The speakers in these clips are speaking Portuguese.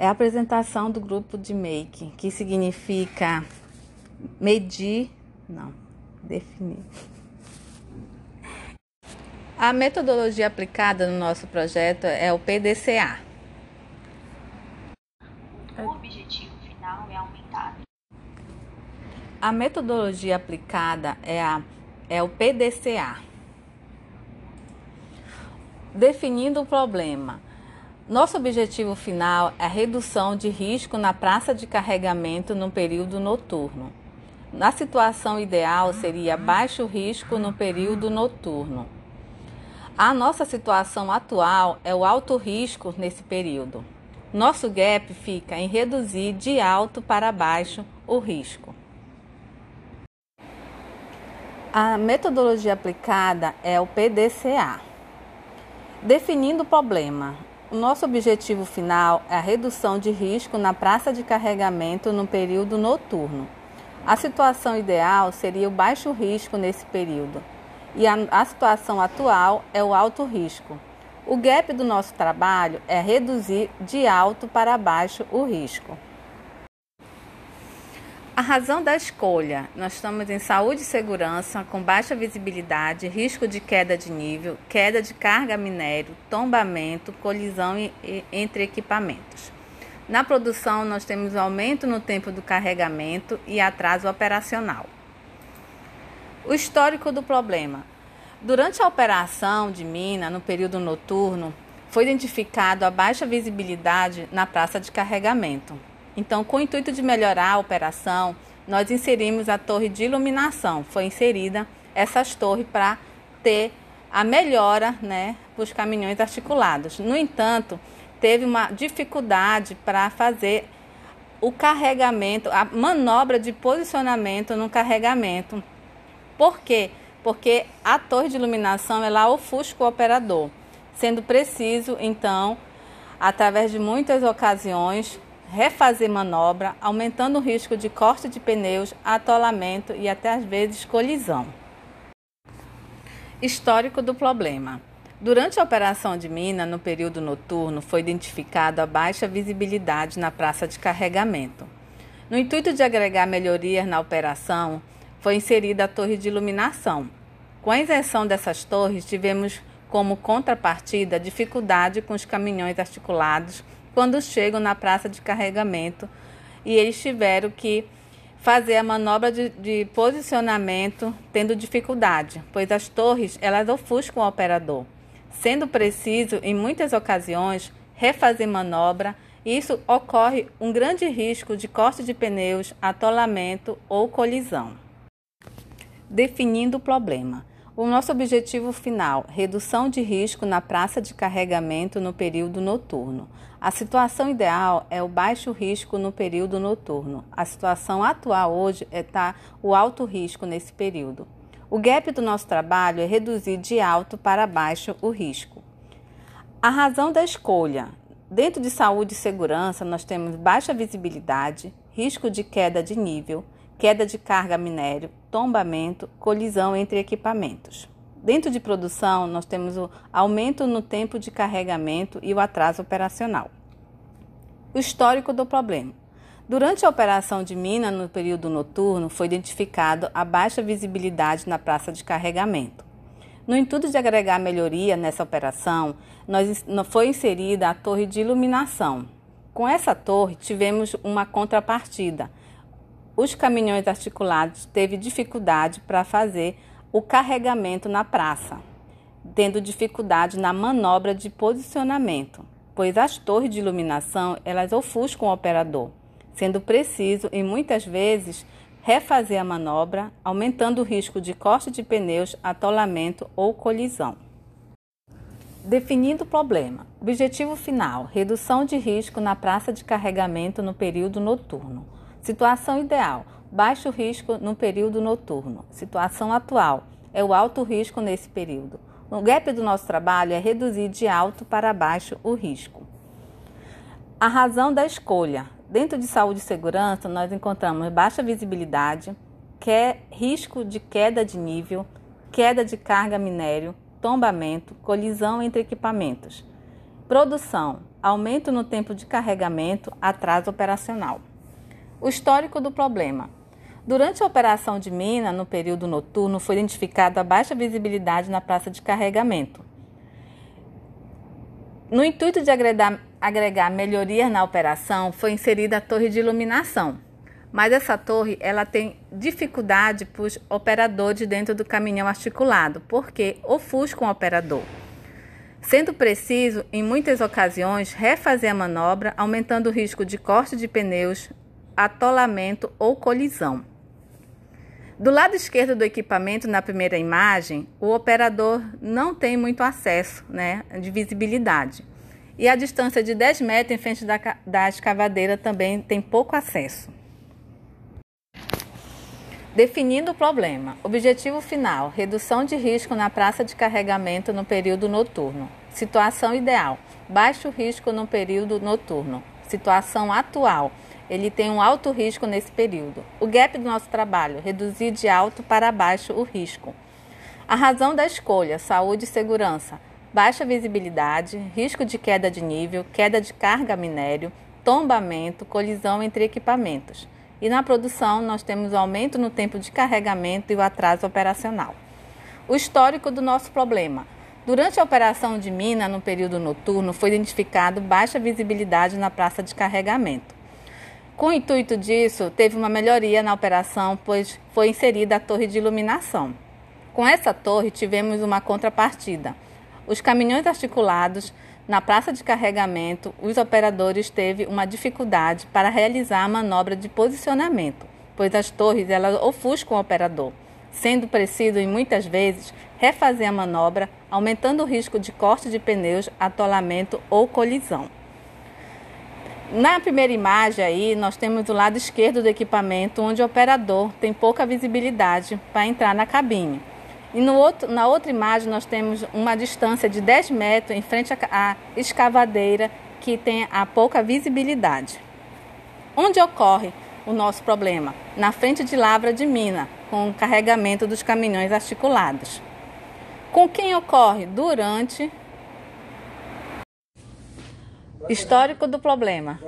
é a apresentação do grupo de make, que significa medir, não, definir. A metodologia aplicada no nosso projeto é o PDCA. O objetivo final é aumentar. A metodologia aplicada é, a, é o PDCA. Definindo o problema. Nosso objetivo final é a redução de risco na praça de carregamento no período noturno. Na situação ideal seria baixo risco no período noturno. A nossa situação atual é o alto risco nesse período. Nosso gap fica em reduzir de alto para baixo o risco. A metodologia aplicada é o PDCA. Definindo o problema, o nosso objetivo final é a redução de risco na praça de carregamento no período noturno. A situação ideal seria o baixo risco nesse período e a, a situação atual é o alto risco. O gap do nosso trabalho é reduzir de alto para baixo o risco. A razão da escolha: nós estamos em saúde e segurança, com baixa visibilidade, risco de queda de nível, queda de carga minério, tombamento, colisão entre equipamentos. Na produção, nós temos aumento no tempo do carregamento e atraso operacional. O histórico do problema. Durante a operação de mina, no período noturno, foi identificado a baixa visibilidade na praça de carregamento. Então, com o intuito de melhorar a operação, nós inserimos a torre de iluminação. Foi inserida essas torres para ter a melhora né, para os caminhões articulados. No entanto, teve uma dificuldade para fazer o carregamento, a manobra de posicionamento no carregamento por quê? Porque a torre de iluminação ela ofusca o operador, sendo preciso, então, através de muitas ocasiões, refazer manobra, aumentando o risco de corte de pneus, atolamento e até às vezes colisão. Histórico do problema. Durante a operação de mina, no período noturno, foi identificado a baixa visibilidade na praça de carregamento. No intuito de agregar melhorias na operação, foi inserida a torre de iluminação. Com a inserção dessas torres, tivemos como contrapartida dificuldade com os caminhões articulados quando chegam na praça de carregamento e eles tiveram que fazer a manobra de, de, posicionamento tendo dificuldade, pois as torres elas ofuscam o operador, sendo preciso em muitas ocasiões refazer manobra. Isso ocorre um grande risco de corte de pneus, atolamento ou colisão definindo o problema. O nosso objetivo final: redução de risco na praça de carregamento no período noturno. A situação ideal é o baixo risco no período noturno. A situação atual hoje é tá o alto risco nesse período. O gap do nosso trabalho é reduzir de alto para baixo o risco. A razão da escolha: dentro de saúde e segurança, nós temos baixa visibilidade, risco de queda de nível queda de carga minério, tombamento, colisão entre equipamentos. Dentro de produção, nós temos o aumento no tempo de carregamento e o atraso operacional. O histórico do problema. Durante a operação de mina no período noturno, foi identificado a baixa visibilidade na praça de carregamento. No intuito de agregar melhoria nessa operação, nós, foi inserida a torre de iluminação. Com essa torre, tivemos uma contrapartida os caminhões articulados teve dificuldade para fazer o carregamento na praça, tendo dificuldade na manobra de posicionamento, pois as torres de iluminação elas ofuscam o operador, sendo preciso e muitas vezes refazer a manobra, aumentando o risco de corte de pneus, atolamento ou colisão. Definindo o problema. Objetivo final: redução de risco na praça de carregamento no período noturno. Situação ideal: baixo risco no período noturno. Situação atual: é o alto risco nesse período. O gap do nosso trabalho é reduzir de alto para baixo o risco. A razão da escolha: dentro de saúde e segurança, nós encontramos baixa visibilidade, é risco de queda de nível, queda de carga minério, tombamento, colisão entre equipamentos. Produção: aumento no tempo de carregamento, atraso operacional. O histórico do problema. Durante a operação de mina, no período noturno, foi identificada a baixa visibilidade na praça de carregamento. No intuito de agregar, agregar melhorias na operação, foi inserida a torre de iluminação. Mas essa torre ela tem dificuldade para os operadores dentro do caminhão articulado, porque ofusca o operador. Sendo preciso, em muitas ocasiões, refazer a manobra, aumentando o risco de corte de pneus, atolamento ou colisão. Do lado esquerdo do equipamento, na primeira imagem, o operador não tem muito acesso né, de visibilidade. E a distância de 10 metros em frente da, da escavadeira também tem pouco acesso. Definindo o problema. Objetivo final: redução de risco na praça de carregamento no período noturno. Situação ideal: baixo risco no período noturno. Situação atual: ele tem um alto risco nesse período. O gap do nosso trabalho, reduzir de alto para baixo o risco. A razão da escolha, saúde e segurança, baixa visibilidade, risco de queda de nível, queda de carga minério, tombamento, colisão entre equipamentos. E na produção, nós temos aumento no tempo de carregamento e o atraso operacional. O histórico do nosso problema. Durante a operação de mina no período noturno, foi identificado baixa visibilidade na praça de carregamento. Com o intuito disso, teve uma melhoria na operação, pois foi inserida a torre de iluminação. Com essa torre, tivemos uma contrapartida. Os caminhões articulados na praça de carregamento, os operadores teve uma dificuldade para realizar a manobra de posicionamento, pois as torres elas ofuscam o operador, sendo preciso, em muitas vezes, refazer a manobra, aumentando o risco de corte de pneus, atolamento ou colisão. Na primeira imagem aí, nós temos o lado esquerdo do equipamento, onde o operador tem pouca visibilidade para entrar na cabine. E no outro, na outra imagem, nós temos uma distância de 10 metros em frente à escavadeira, que tem a pouca visibilidade. Onde ocorre o nosso problema? Na frente de lavra de mina, com o carregamento dos caminhões articulados. Com quem ocorre? Durante Histórico do problema.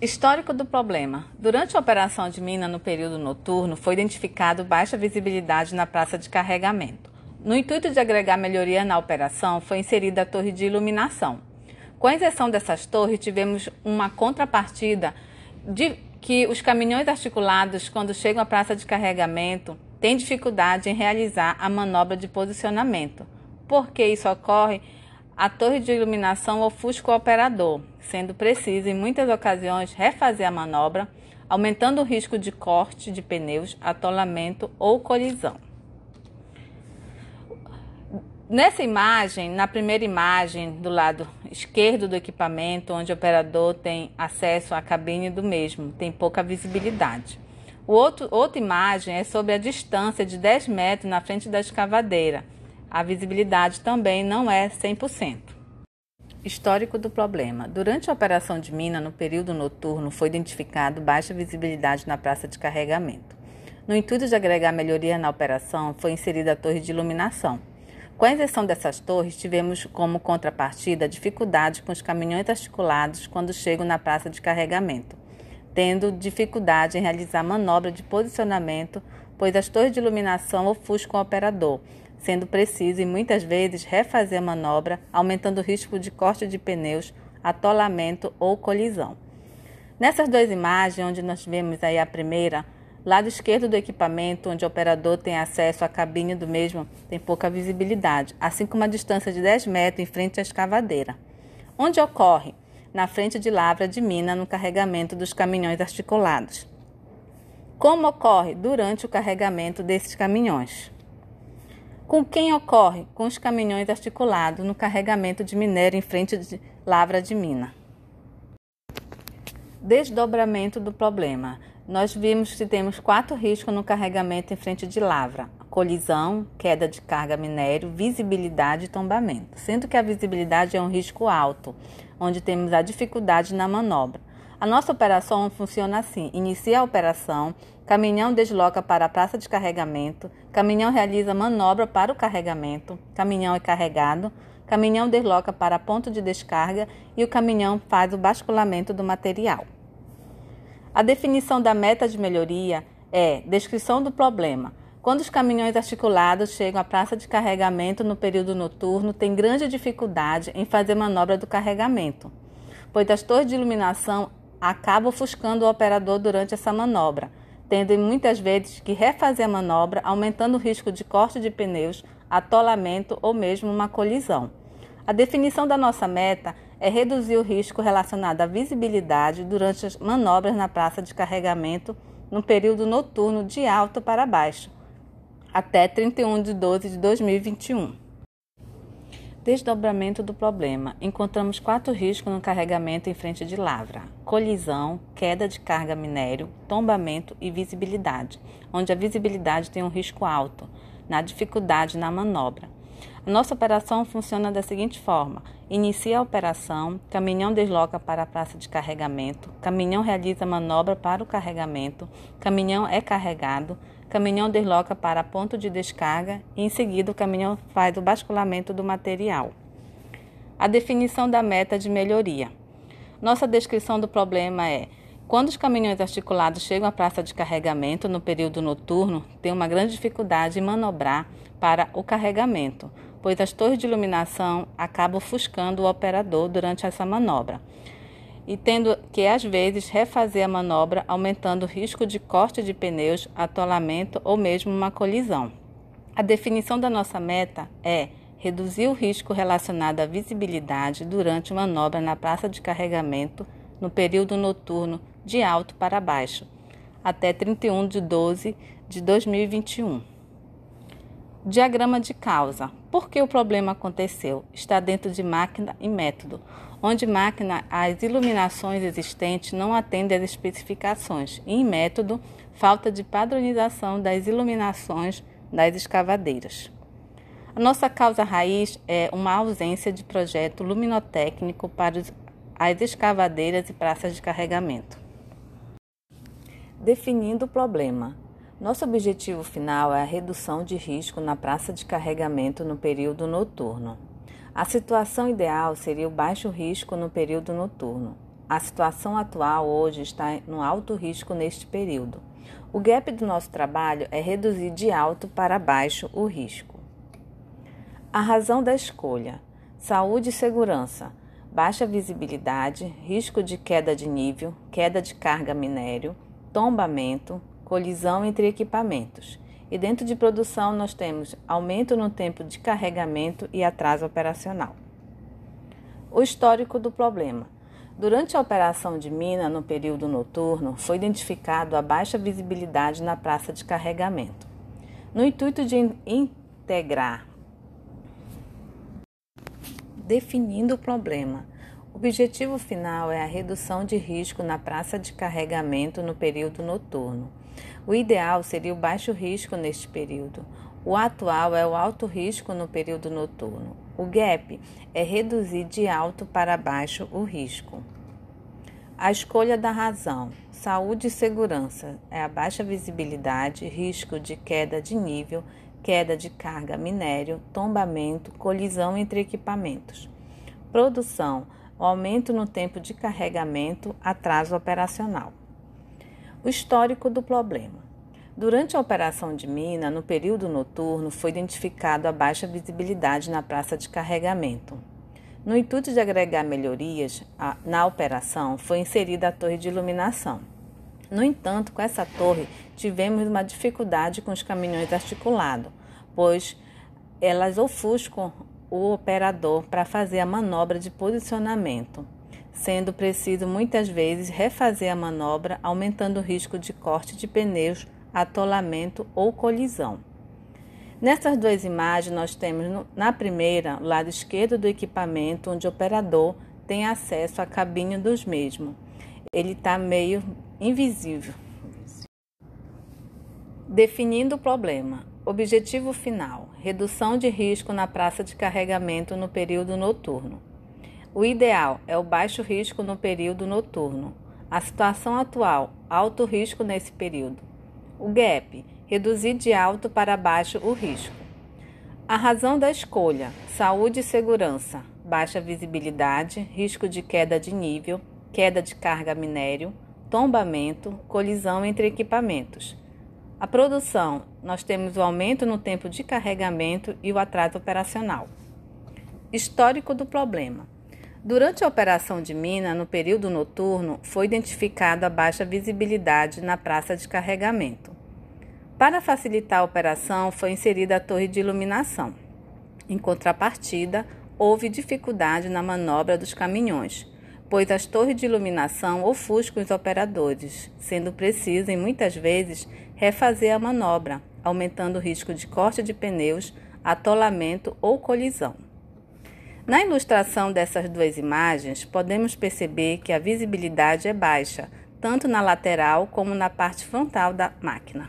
Histórico do problema. Durante a operação de mina no período noturno, foi identificado baixa visibilidade na praça de carregamento. No intuito de agregar melhoria na operação, foi inserida a torre de iluminação. Com a inserção dessas torres, tivemos uma contrapartida de que os caminhões articulados, quando chegam à praça de carregamento, têm dificuldade em realizar a manobra de posicionamento. Por que isso ocorre? A torre de iluminação ofusca o operador, sendo preciso, em muitas ocasiões, refazer a manobra, aumentando o risco de corte de pneus, atolamento ou colisão. Nessa imagem, na primeira imagem do lado esquerdo do equipamento, onde o operador tem acesso à cabine do mesmo, tem pouca visibilidade. O outro, outra imagem é sobre a distância de 10 metros na frente da escavadeira a visibilidade também não é 100%. Histórico do problema. Durante a operação de mina, no período noturno, foi identificado baixa visibilidade na praça de carregamento. No intuito de agregar melhoria na operação, foi inserida a torre de iluminação. Com a inserção dessas torres, tivemos como contrapartida dificuldades com os caminhões articulados quando chegam na praça de carregamento, tendo dificuldade em realizar manobra de posicionamento, pois as torres de iluminação ofuscam o operador, sendo preciso e muitas vezes refazer a manobra, aumentando o risco de corte de pneus, atolamento ou colisão. Nessas duas imagens, onde nós vemos aí a primeira, lado esquerdo do equipamento, onde o operador tem acesso à cabine do mesmo, tem pouca visibilidade, assim como a distância de 10 metros em frente à escavadeira. Onde ocorre? Na frente de lavra de mina no carregamento dos caminhões articulados. Como ocorre? Durante o carregamento desses caminhões. Com quem ocorre? Com os caminhões articulados no carregamento de minério em frente de lavra de mina. Desdobramento do problema. Nós vimos que temos quatro riscos no carregamento em frente de lavra: colisão, queda de carga minério, visibilidade e tombamento. Sendo que a visibilidade é um risco alto, onde temos a dificuldade na manobra. A nossa operação funciona assim: inicia a operação, caminhão desloca para a praça de carregamento, caminhão realiza manobra para o carregamento, caminhão é carregado, caminhão desloca para ponto de descarga e o caminhão faz o basculamento do material. A definição da meta de melhoria é descrição do problema. Quando os caminhões articulados chegam à praça de carregamento no período noturno, tem grande dificuldade em fazer manobra do carregamento, pois as torres de iluminação acabam ofuscando o operador durante essa manobra, tendo muitas vezes que refazer a manobra, aumentando o risco de corte de pneus, atolamento ou mesmo uma colisão. A definição da nossa meta é reduzir o risco relacionado à visibilidade durante as manobras na praça de carregamento no período noturno de alto para baixo, até 31 de 12 de 2021. Desdobramento do problema. Encontramos quatro riscos no carregamento em frente de lavra: colisão, queda de carga minério, tombamento e visibilidade, onde a visibilidade tem um risco alto, na dificuldade na manobra. A nossa operação funciona da seguinte forma: inicia a operação, caminhão desloca para a praça de carregamento, caminhão realiza manobra para o carregamento, caminhão é carregado, caminhão desloca para ponto de descarga e em seguida o caminhão faz o basculamento do material. A definição da meta de melhoria. Nossa descrição do problema é: quando os caminhões articulados chegam à praça de carregamento no período noturno, tem uma grande dificuldade em manobrar para o carregamento, pois as torres de iluminação acabam ofuscando o operador durante essa manobra e tendo que, às vezes, refazer a manobra, aumentando o risco de corte de pneus, atolamento ou mesmo uma colisão. A definição da nossa meta é reduzir o risco relacionado à visibilidade durante manobra na praça de carregamento no período noturno de alto para baixo, até 31 de 12 de 2021. Diagrama de causa. Por que o problema aconteceu? Está dentro de máquina e método onde máquina as iluminações existentes não atendem às especificações e em método falta de padronização das iluminações das escavadeiras. A nossa causa raiz é uma ausência de projeto luminotécnico para as escavadeiras e praças de carregamento. Definindo o problema. Nosso objetivo final é a redução de risco na praça de carregamento no período noturno. A situação ideal seria o baixo risco no período noturno. A situação atual hoje está no alto risco neste período. O gap do nosso trabalho é reduzir de alto para baixo o risco. A razão da escolha: saúde e segurança, baixa visibilidade, risco de queda de nível, queda de carga minério, tombamento, colisão entre equipamentos. E dentro de produção nós temos aumento no tempo de carregamento e atraso operacional. O histórico do problema. Durante a operação de mina no período noturno, foi identificado a baixa visibilidade na praça de carregamento. No intuito de integrar, definindo o problema, o objetivo final é a redução de risco na praça de carregamento no período noturno. O ideal seria o baixo risco neste período. O atual é o alto risco no período noturno. O gap é reduzir de alto para baixo o risco. A escolha da razão. Saúde e segurança é a baixa visibilidade, risco de queda de nível, queda de carga minério, tombamento, colisão entre equipamentos. Produção, aumento no tempo de carregamento, atraso operacional. O histórico do problema. Durante a operação de mina, no período noturno, foi identificado a baixa visibilidade na praça de carregamento. No intuito de agregar melhorias na operação, foi inserida a torre de iluminação. No entanto, com essa torre, tivemos uma dificuldade com os caminhões articulados, pois elas ofuscam o operador para fazer a manobra de posicionamento sendo preciso muitas vezes refazer a manobra, aumentando o risco de corte de pneus, atolamento ou colisão. Nessas duas imagens, nós temos na primeira, o lado esquerdo do equipamento, onde o operador tem acesso à cabine dos mesmos. Ele está meio invisível. Definindo o problema. Objetivo final: redução de risco na praça de carregamento no período noturno. O ideal é o baixo risco no período noturno. A situação atual, alto risco nesse período. O gap, reduzir de alto para baixo o risco. A razão da escolha: saúde e segurança, baixa visibilidade, risco de queda de nível, queda de carga minério, tombamento, colisão entre equipamentos. A produção: nós temos o aumento no tempo de carregamento e o atraso operacional. Histórico do problema. Durante a operação de mina, no período noturno, foi identificada a baixa visibilidade na praça de carregamento. Para facilitar a operação, foi inserida a torre de iluminação. Em contrapartida, houve dificuldade na manobra dos caminhões, pois as torres de iluminação ofuscam os operadores, sendo preciso, em muitas vezes, refazer a manobra, aumentando o risco de corte de pneus, atolamento ou colisão. Na ilustração dessas duas imagens, podemos perceber que a visibilidade é baixa, tanto na lateral como na parte frontal da máquina.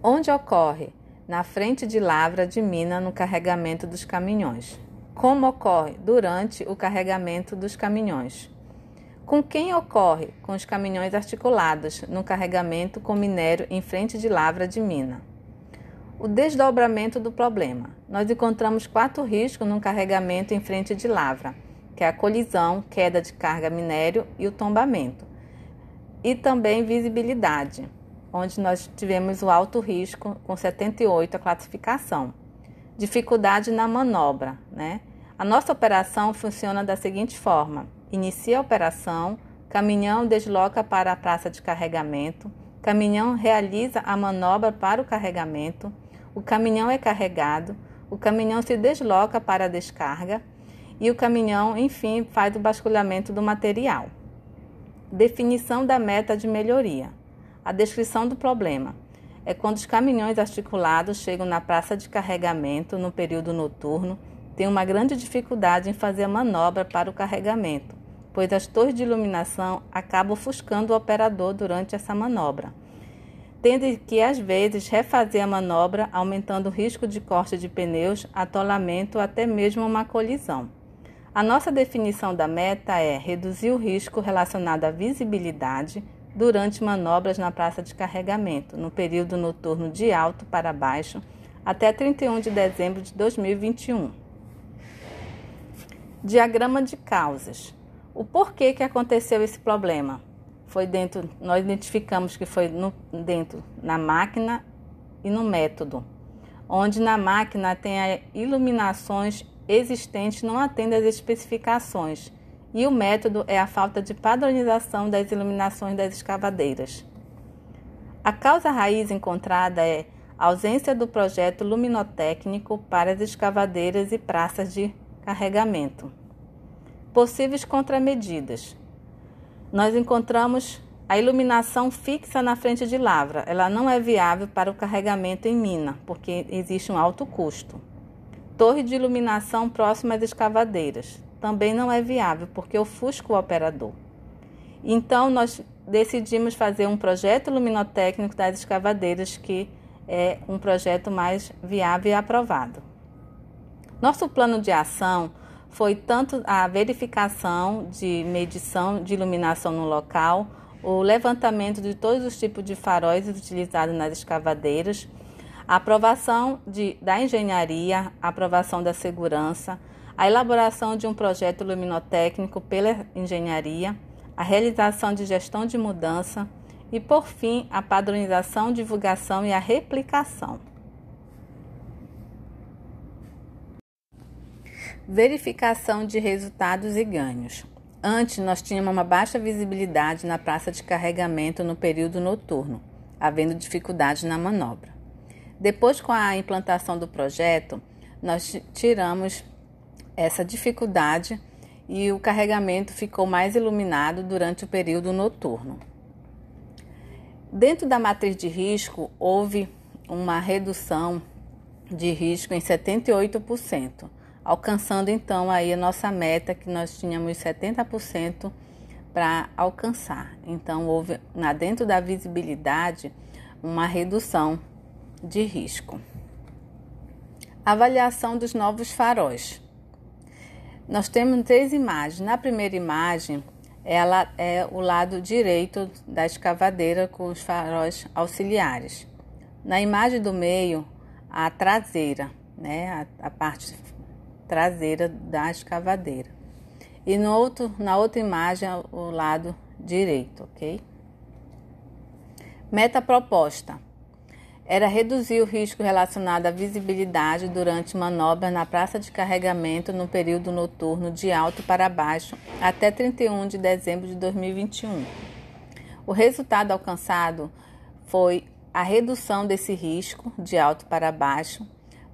Onde ocorre? Na frente de lavra de mina no carregamento dos caminhões. Como ocorre? Durante o carregamento dos caminhões. Com quem ocorre? Com os caminhões articulados no carregamento com minério em frente de lavra de mina. O desdobramento do problema. Nós encontramos quatro riscos no carregamento em frente de lavra, que é a colisão, queda de carga minério e o tombamento. E também visibilidade, onde nós tivemos o alto risco com 78 a classificação. Dificuldade na manobra, né? A nossa operação funciona da seguinte forma: inicia a operação, caminhão desloca para a praça de carregamento, caminhão realiza a manobra para o carregamento, o caminhão é carregado, o caminhão se desloca para a descarga e o caminhão, enfim, faz o basculhamento do material. Definição da meta de melhoria. A descrição do problema é quando os caminhões articulados chegam na praça de carregamento no período noturno, têm uma grande dificuldade em fazer a manobra para o carregamento, pois as torres de iluminação acabam ofuscando o operador durante essa manobra tendo que, às vezes, refazer a manobra, aumentando o risco de corte de pneus, atolamento até mesmo uma colisão. A nossa definição da meta é reduzir o risco relacionado à visibilidade durante manobras na praça de carregamento, no período noturno de alto para baixo, até 31 de dezembro de 2021. Diagrama de causas. O porquê que aconteceu esse problema? Foi dentro, nós identificamos que foi no, dentro na máquina e no método, onde na máquina tem iluminações existentes não atendem às especificações e o método é a falta de padronização das iluminações das escavadeiras. A causa raiz encontrada é a ausência do projeto luminotécnico para as escavadeiras e praças de carregamento. Possíveis contramedidas nós encontramos a iluminação fixa na frente de lavra. Ela não é viável para o carregamento em mina, porque existe um alto custo. Torre de iluminação próxima às escavadeiras. Também não é viável, porque ofusca o operador. Então, nós decidimos fazer um projeto luminotécnico das escavadeiras, que é um projeto mais viável e aprovado. Nosso plano de ação foi tanto a verificação de medição de iluminação no local, o levantamento de todos os tipos de faróis utilizados nas escavadeiras, a aprovação de, da engenharia, a aprovação da segurança, a elaboração de um projeto luminotécnico pela engenharia, a realização de gestão de mudança e, por fim, a padronização, divulgação e a replicação. Verificação de resultados e ganhos. Antes, nós tínhamos uma baixa visibilidade na praça de carregamento no período noturno, havendo dificuldades na manobra. Depois, com a implantação do projeto, nós tiramos essa dificuldade e o carregamento ficou mais iluminado durante o período noturno. Dentro da matriz de risco, houve uma redução de risco em 78% alcançando então aí a nossa meta que nós tínhamos 70% para alcançar. Então houve na dentro da visibilidade uma redução de risco. Avaliação dos novos faróis. Nós temos três imagens. Na primeira imagem, ela é o lado direito da escavadeira com os faróis auxiliares. Na imagem do meio, a traseira, né, a, a parte traseira da escavadeira. E no outro, na outra imagem, o lado direito, ok? Meta proposta era reduzir o risco relacionado à visibilidade durante manobras na praça de carregamento no período noturno de alto para baixo até 31 de dezembro de 2021. O resultado alcançado foi a redução desse risco de alto para baixo,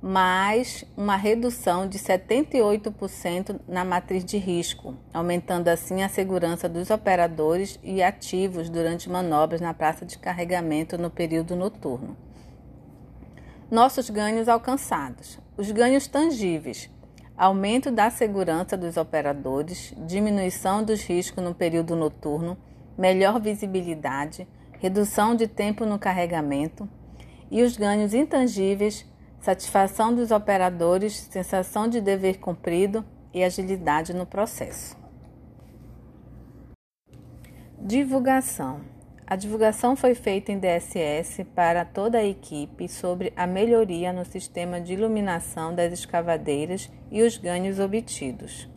mais uma redução de 78% na matriz de risco, aumentando assim a segurança dos operadores e ativos durante manobras na praça de carregamento no período noturno. Nossos ganhos alcançados: os ganhos tangíveis, aumento da segurança dos operadores, diminuição dos riscos no período noturno, melhor visibilidade, redução de tempo no carregamento, e os ganhos intangíveis, satisfação dos operadores, sensação de dever cumprido e agilidade no processo. Divulgação a divulgação foi feita em DSS para toda a equipe sobre a melhoria no sistema de iluminação das escavadeiras e os ganhos obtidos.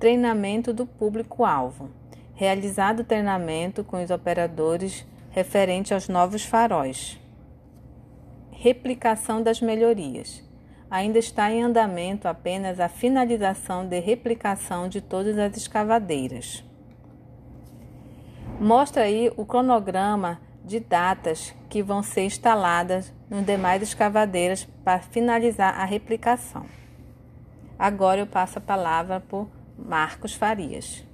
Treinamento do público-alvo. Realizado treinamento com os operadores referente aos novos faróis. Replicação das melhorias. Ainda está em andamento apenas a finalização de replicação de todas as escavadeiras. Mostra aí o cronograma de datas que vão ser instaladas nos demais escavadeiras para finalizar a replicação. Agora eu passo a palavra para Marcos Farias.